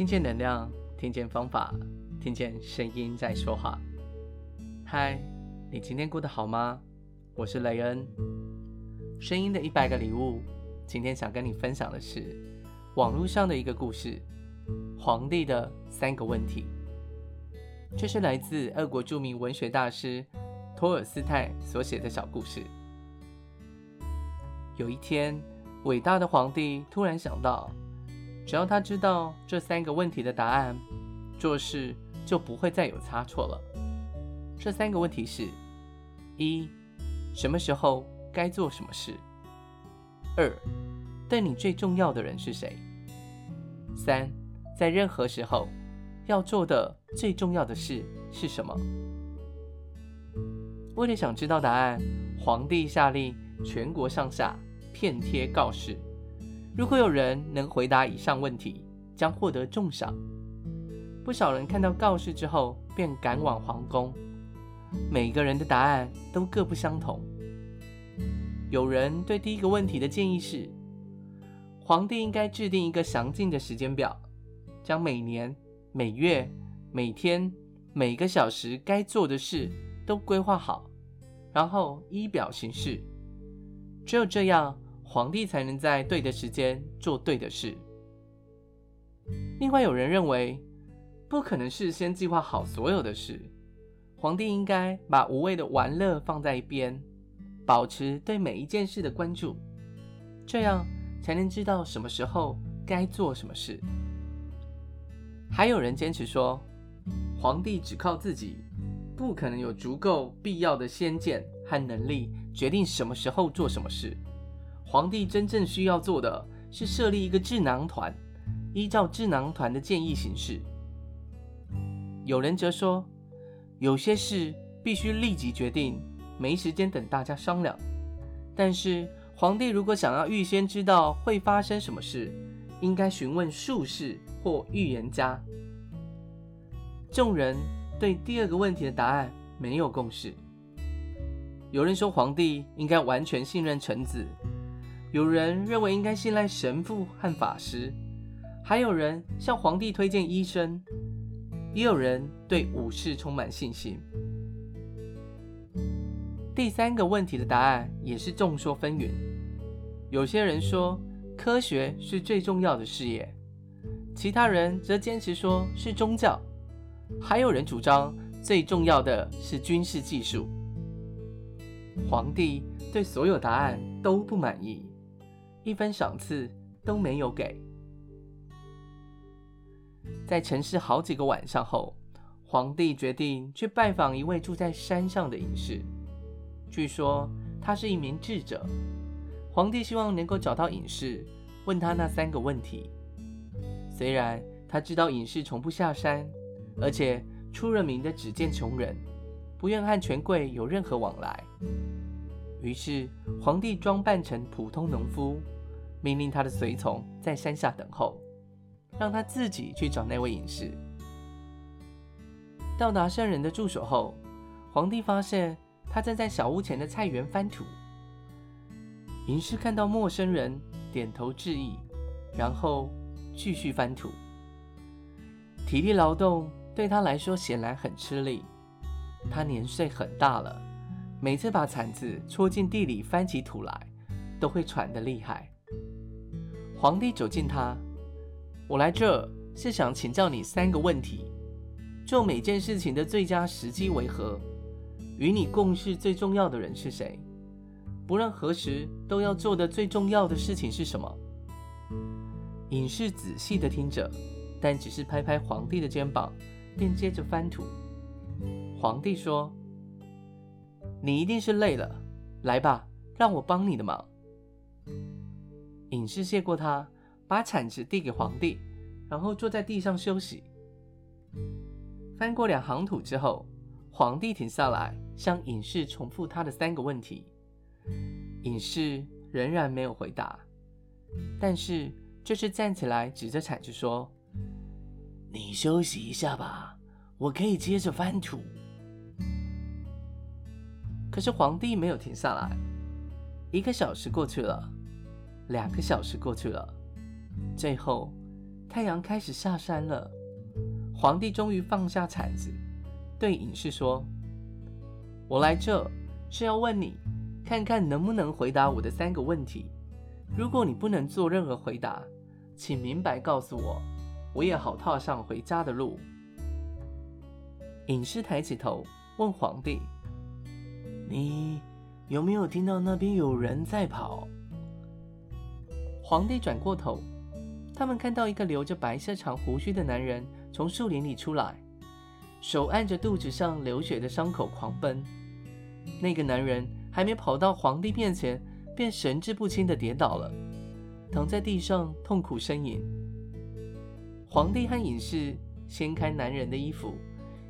听见能量，听见方法，听见声音在说话。嗨，你今天过得好吗？我是雷恩。声音的一百个礼物，今天想跟你分享的是网络上的一个故事：皇帝的三个问题。这是来自俄国著名文学大师托尔斯泰所写的小故事。有一天，伟大的皇帝突然想到，只要他知道这三个问题的答案，做事就不会再有差错了。这三个问题是：一、什么时候该做什么事；二、对你最重要的人是谁；三、在任何时候要做的最重要的事是什么。为了想知道答案，皇帝下令全国上下。遍贴告示，如果有人能回答以上问题，将获得重赏。不少人看到告示之后，便赶往皇宫。每个人的答案都各不相同。有人对第一个问题的建议是：皇帝应该制定一个详尽的时间表，将每年、每月、每天、每个小时该做的事都规划好，然后依表行事。只有这样，皇帝才能在对的时间做对的事。另外，有人认为，不可能事先计划好所有的事，皇帝应该把无谓的玩乐放在一边，保持对每一件事的关注，这样才能知道什么时候该做什么事。还有人坚持说，皇帝只靠自己，不可能有足够必要的先见和能力。决定什么时候做什么事，皇帝真正需要做的是设立一个智囊团，依照智囊团的建议行事。有人则说，有些事必须立即决定，没时间等大家商量。但是，皇帝如果想要预先知道会发生什么事，应该询问术士或预言家。众人对第二个问题的答案没有共识。有人说皇帝应该完全信任臣子，有人认为应该信赖神父和法师，还有人向皇帝推荐医生，也有人对武士充满信心。第三个问题的答案也是众说纷纭，有些人说科学是最重要的事业，其他人则坚持说是宗教，还有人主张最重要的是军事技术。皇帝对所有答案都不满意，一分赏赐都没有给。在沉思好几个晚上后，皇帝决定去拜访一位住在山上的隐士。据说他是一名智者。皇帝希望能够找到隐士，问他那三个问题。虽然他知道隐士从不下山，而且出了名的只见穷人。不愿和权贵有任何往来，于是皇帝装扮成普通农夫，命令他的随从在山下等候，让他自己去找那位隐士。到达圣人的住所后，皇帝发现他正在小屋前的菜园翻土。隐士看到陌生人，点头致意，然后继续翻土。体力劳动对他来说显然很吃力。他年岁很大了，每次把铲子戳进地里翻起土来，都会喘得厉害。皇帝走近他，我来这是想请教你三个问题：做每件事情的最佳时机为何？与你共事最重要的人是谁？不论何时都要做的最重要的事情是什么？隐士仔细地听着，但只是拍拍皇帝的肩膀，便接着翻土。皇帝说：“你一定是累了，来吧，让我帮你的忙。”隐士谢过他，把铲子递给皇帝，然后坐在地上休息。翻过两行土之后，皇帝停下来，向隐士重复他的三个问题。隐士仍然没有回答，但是这次站起来，指着铲子说：“你休息一下吧，我可以接着翻土。”可是皇帝没有停下来。一个小时过去了，两个小时过去了，最后太阳开始下山了。皇帝终于放下铲子，对隐士说：“我来这是要问你，看看能不能回答我的三个问题。如果你不能做任何回答，请明白告诉我，我也好踏上回家的路。”隐士抬起头问皇帝：“你有没有听到那边有人在跑？”皇帝转过头，他们看到一个留着白色长胡须的男人从树林里出来，手按着肚子上流血的伤口狂奔。那个男人还没跑到皇帝面前，便神志不清地跌倒了，躺在地上痛苦呻吟。皇帝和隐士掀开男人的衣服，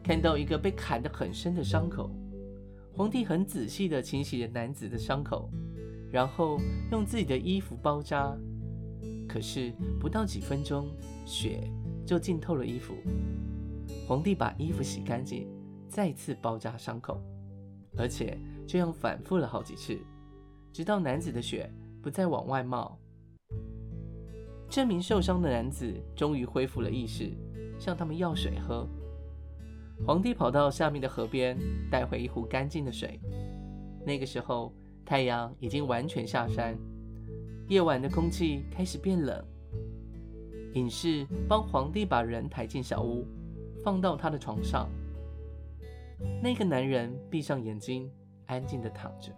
看到一个被砍得很深的伤口。皇帝很仔细地清洗着男子的伤口，然后用自己的衣服包扎。可是不到几分钟，血就浸透了衣服。皇帝把衣服洗干净，再次包扎伤口，而且这样反复了好几次，直到男子的血不再往外冒。这名受伤的男子终于恢复了意识，向他们要水喝。皇帝跑到下面的河边，带回一壶干净的水。那个时候，太阳已经完全下山。夜晚的空气开始变冷。隐士帮皇帝把人抬进小屋，放到他的床上。那个男人闭上眼睛，安静地躺着。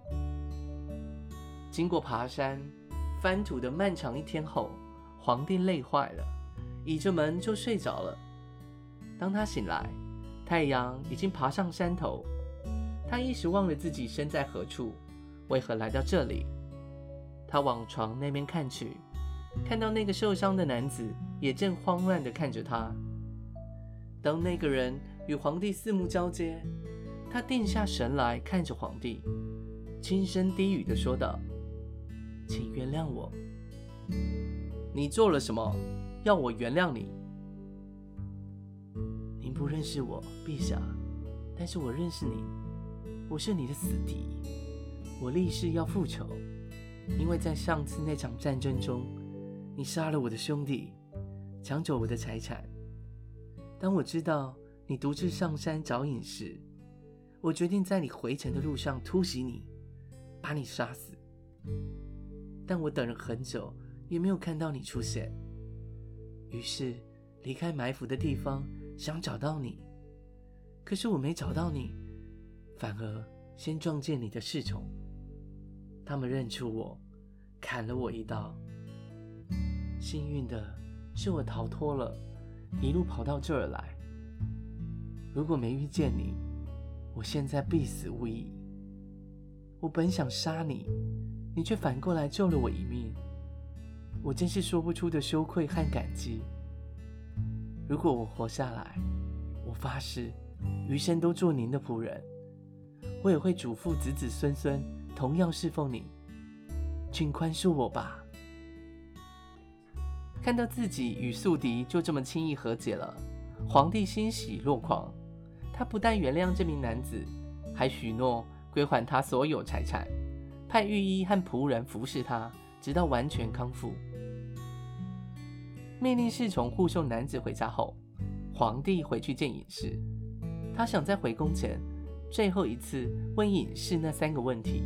经过爬山、翻土的漫长一天后，皇帝累坏了，倚着门就睡着了。当他醒来，太阳已经爬上山头。他一时忘了自己身在何处，为何来到这里。他往床那边看去，看到那个受伤的男子也正慌乱地看着他。当那个人与皇帝四目交接，他定下神来看着皇帝，轻声低语地说道：“请原谅我。你做了什么？要我原谅你？您不认识我，陛下，但是我认识你，我是你的死敌，我立誓要复仇。”因为在上次那场战争中，你杀了我的兄弟，抢走我的财产。当我知道你独自上山找隐士，我决定在你回程的路上突袭你，把你杀死。但我等了很久，也没有看到你出现。于是离开埋伏的地方，想找到你。可是我没找到你，反而先撞见你的侍从。他们认出我，砍了我一刀。幸运的是，我逃脱了，一路跑到这儿来。如果没遇见你，我现在必死无疑。我本想杀你，你却反过来救了我一命。我真是说不出的羞愧和感激。如果我活下来，我发誓，余生都做您的仆人。我也会嘱咐子子孙孙。同样侍奉你，请宽恕我吧。看到自己与宿敌就这么轻易和解了，皇帝欣喜若狂。他不但原谅这名男子，还许诺归还他所有财产，派御医和仆人服侍他，直到完全康复。命令侍从护送男子回家后，皇帝回去见隐士。他想在回宫前。最后一次问隐士那三个问题，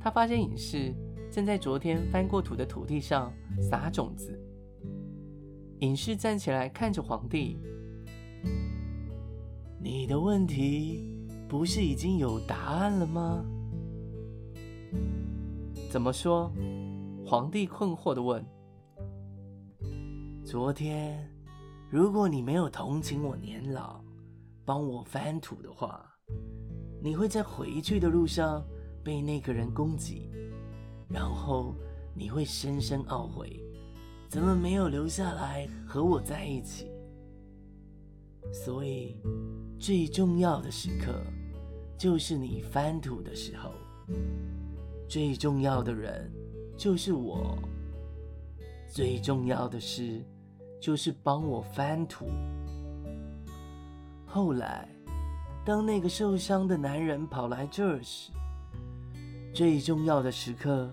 他发现隐士正在昨天翻过土的土地上撒种子。隐士站起来看着皇帝：“你的问题不是已经有答案了吗？”怎么说？皇帝困惑地问。昨天，如果你没有同情我年老，帮我翻土的话。你会在回去的路上被那个人攻击，然后你会深深懊悔，怎么没有留下来和我在一起。所以，最重要的时刻就是你翻土的时候，最重要的人就是我，最重要的事就是帮我翻土。后来。当那个受伤的男人跑来这儿时，最重要的时刻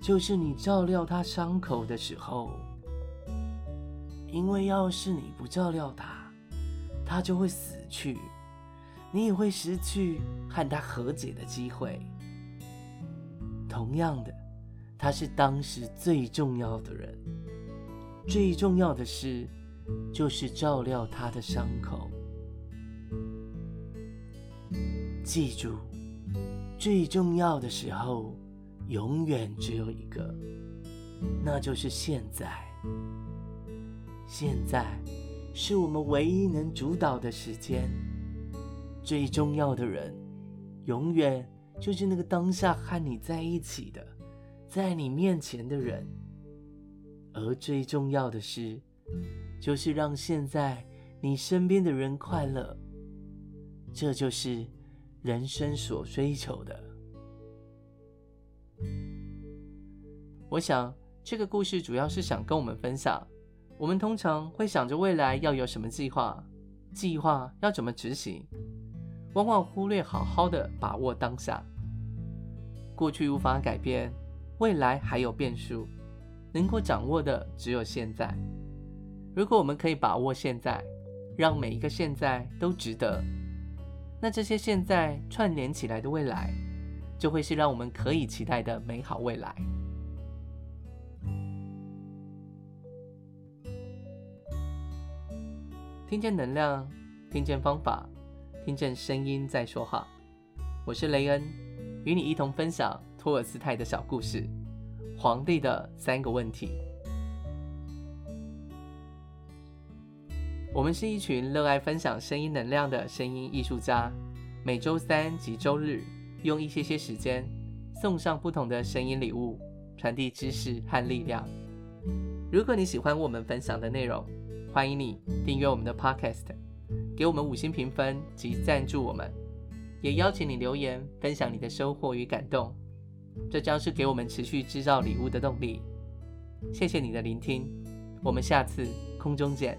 就是你照料他伤口的时候，因为要是你不照料他，他就会死去，你也会失去和他和解的机会。同样的，他是当时最重要的人，最重要的事就是照料他的伤口。记住，最重要的时候永远只有一个，那就是现在。现在是我们唯一能主导的时间。最重要的人，永远就是那个当下和你在一起的，在你面前的人。而最重要的事，就是让现在你身边的人快乐。这就是人生所追求的。我想，这个故事主要是想跟我们分享。我们通常会想着未来要有什么计划，计划要怎么执行，往往忽略好好的把握当下。过去无法改变，未来还有变数，能够掌握的只有现在。如果我们可以把握现在，让每一个现在都值得，那这些现在串联起来的未来，就会是让我们可以期待的美好未来。听见能量，听见方法，听见声音在说话。我是雷恩，与你一同分享托尔斯泰的小故事《皇帝的三个问题》。我们是一群热爱分享声音能量的声音艺术家，每周三及周日用一些些时间送上不同的声音礼物，传递知识和力量。如果你喜欢我们分享的内容，欢迎你订阅我们的 Podcast，给我们五星评分及赞助我们，也邀请你留言分享你的收获与感动，这将是给我们持续制造礼物的动力。谢谢你的聆听，我们下次空中见。